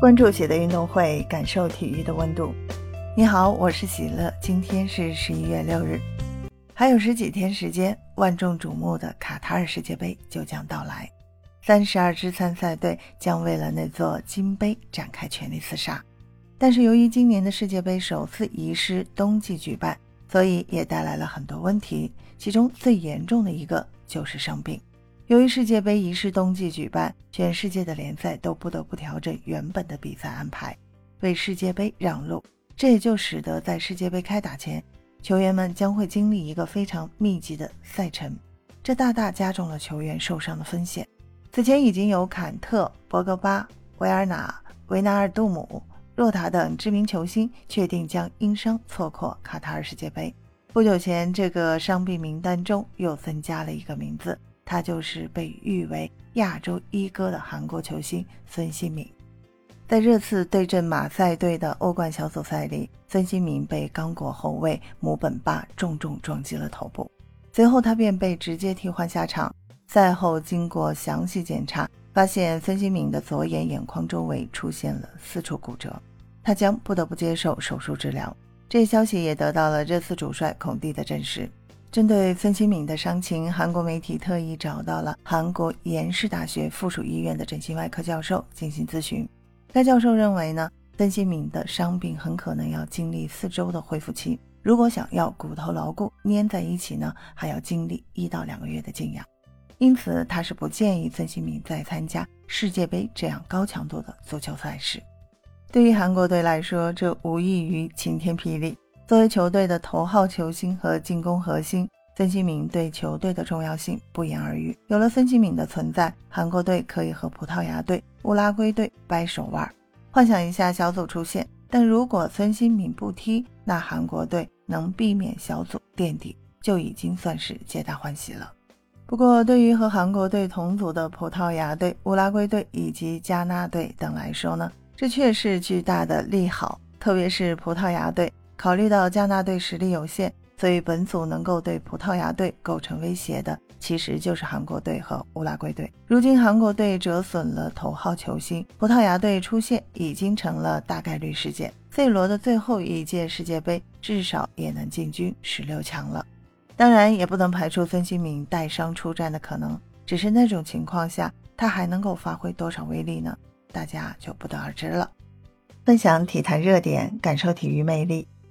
关注喜的运动会，感受体育的温度。你好，我是喜乐。今天是十一月六日，还有十几天时间，万众瞩目的卡塔尔世界杯就将到来。三十二支参赛队将为了那座金杯展开全力厮杀。但是由于今年的世界杯首次移师冬季举办，所以也带来了很多问题。其中最严重的一个就是伤病。由于世界杯移师冬季举办，全世界的联赛都不得不调整原本的比赛安排，为世界杯让路。这也就使得在世界杯开打前，球员们将会经历一个非常密集的赛程，这大大加重了球员受伤的风险。此前已经有坎特、博格巴、维尔纳、维纳尔杜姆、洛塔等知名球星确定将因伤错过卡塔尔世界杯。不久前，这个伤病名单中又增加了一个名字。他就是被誉为亚洲一哥的韩国球星孙兴敏。在热刺对阵马赛队的欧冠小组赛里，孙兴敏被刚果后卫姆本巴重重撞击了头部，随后他便被直接替换下场。赛后经过详细检查，发现孙兴敏的左眼眼眶周围出现了四处骨折，他将不得不接受手术治疗。这消息也得到了热刺主帅孔蒂的证实。针对孙兴敏的伤情，韩国媒体特意找到了韩国延世大学附属医院的整形外科教授进行咨询。该教授认为呢，孙兴敏的伤病很可能要经历四周的恢复期，如果想要骨头牢固粘在一起呢，还要经历一到两个月的静养。因此，他是不建议孙兴敏再参加世界杯这样高强度的足球赛事。对于韩国队来说，这无异于晴天霹雳。作为球队的头号球星和进攻核心，孙兴敏对球队的重要性不言而喻。有了孙兴敏的存在，韩国队可以和葡萄牙队、乌拉圭队掰手腕。幻想一下小组出线，但如果孙兴敏不踢，那韩国队能避免小组垫底，就已经算是皆大欢喜了。不过，对于和韩国队同组的葡萄牙队、乌拉圭队以及加纳队等来说呢，这却是巨大的利好，特别是葡萄牙队。考虑到加纳队实力有限，所以本组能够对葡萄牙队构成威胁的，其实就是韩国队和乌拉圭队。如今韩国队折损了头号球星，葡萄牙队出线已经成了大概率事件。C 罗的最后一届世界杯至少也能进军十六强了。当然，也不能排除孙兴敏带伤出战的可能，只是那种情况下他还能够发挥多少威力呢？大家就不得而知了。分享体坛热点，感受体育魅力。